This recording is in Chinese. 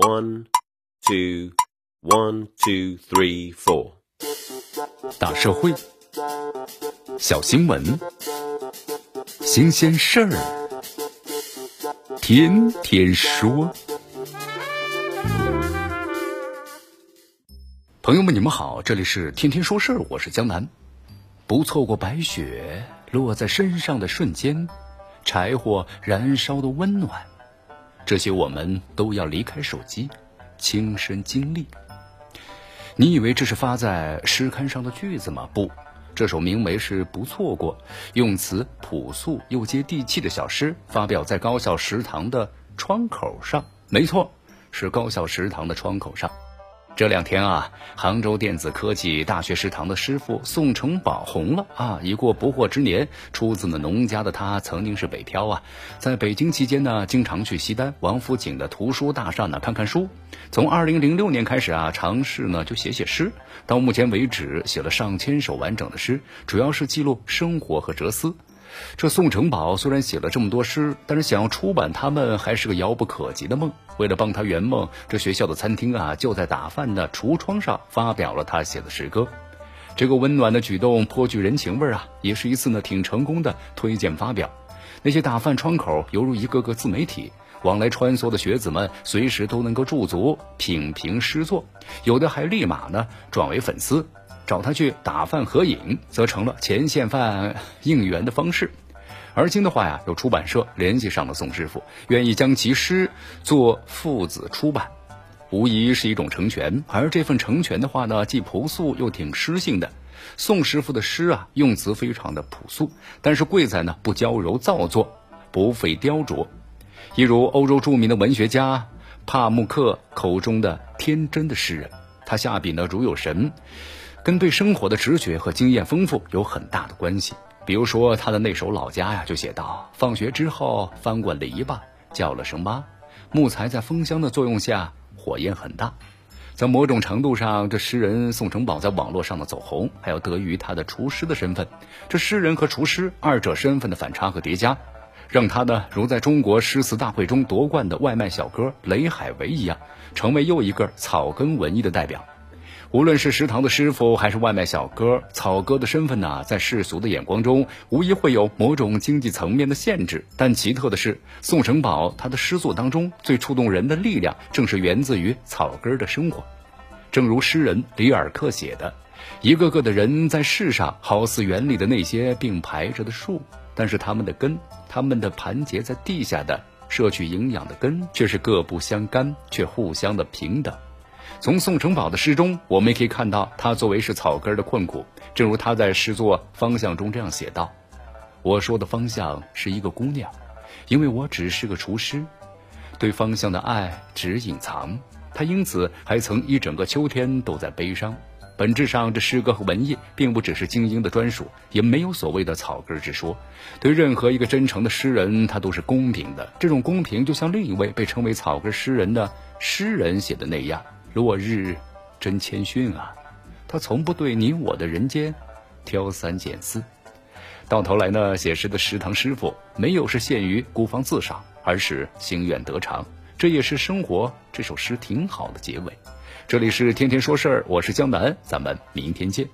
One, two, one, two, three, four。大社会，小新闻，新鲜事儿，天天说。朋友们，你们好，这里是天天说事儿，我是江南。不错过白雪落在身上的瞬间，柴火燃烧的温暖。这些我们都要离开手机，亲身经历。你以为这是发在诗刊上的句子吗？不，这首名为是不错过，用词朴素又接地气的小诗，发表在高校食堂的窗口上。没错，是高校食堂的窗口上。这两天啊，杭州电子科技大学食堂的师傅宋成宝红了啊！已过不惑之年，出自呢农家的他，曾经是北漂啊，在北京期间呢，经常去西单王府井的图书大厦呢看看书。从二零零六年开始啊，尝试呢就写写诗，到目前为止写了上千首完整的诗，主要是记录生活和哲思。这宋成宝虽然写了这么多诗，但是想要出版他们还是个遥不可及的梦。为了帮他圆梦，这学校的餐厅啊就在打饭的橱窗上发表了他写的诗歌。这个温暖的举动颇具人情味啊，也是一次呢挺成功的推荐发表。那些打饭窗口犹如一个个自媒体，往来穿梭的学子们随时都能够驻足品评诗作，有的还立马呢转为粉丝。找他去打饭合影，则成了前线饭应援的方式。而今的话呀，有出版社联系上了宋师傅，愿意将其诗做父子出版，无疑是一种成全。而这份成全的话呢，既朴素又挺诗性的。宋师傅的诗啊，用词非常的朴素，但是贵在呢不娇柔造作，不费雕琢。一如欧洲著名的文学家帕慕克口中的天真的诗人，他下笔呢如有神。跟对生活的直觉和经验丰富有很大的关系。比如说他的那首《老家》呀，就写道：放学之后翻过篱笆，叫了声妈。木材在风箱的作用下，火焰很大。在某种程度上，这诗人宋成宝在网络上的走红，还要得益于他的厨师的身份。这诗人和厨师二者身份的反差和叠加，让他呢，如在中国诗词大会中夺冠的外卖小哥雷海为一样，成为又一个草根文艺的代表。无论是食堂的师傅，还是外卖小哥，草哥的身份呢，在世俗的眼光中，无疑会有某种经济层面的限制。但奇特的是，宋成宝他的诗作当中最触动人的力量，正是源自于草根的生活。正如诗人里尔克写的：“一个个的人在世上，好似园里的那些并排着的树，但是他们的根，他们的盘结在地下的摄取营养的根，却是各不相干，却互相的平等。”从宋成宝的诗中，我们也可以看到他作为是草根的困苦。正如他在诗作方向中这样写道：“我说的方向是一个姑娘，因为我只是个厨师，对方向的爱只隐藏。他因此还曾一整个秋天都在悲伤。本质上，这诗歌和文艺并不只是精英的专属，也没有所谓的草根之说。对任何一个真诚的诗人，他都是公平的。这种公平，就像另一位被称为草根诗人的诗人写的那样。”落日真谦逊啊，他从不对你我的人间挑三拣四。到头来呢，写诗的食堂师傅没有是陷于孤芳自赏，而是心愿得偿。这也是生活这首诗挺好的结尾。这里是天天说事儿，我是江南，咱们明天见。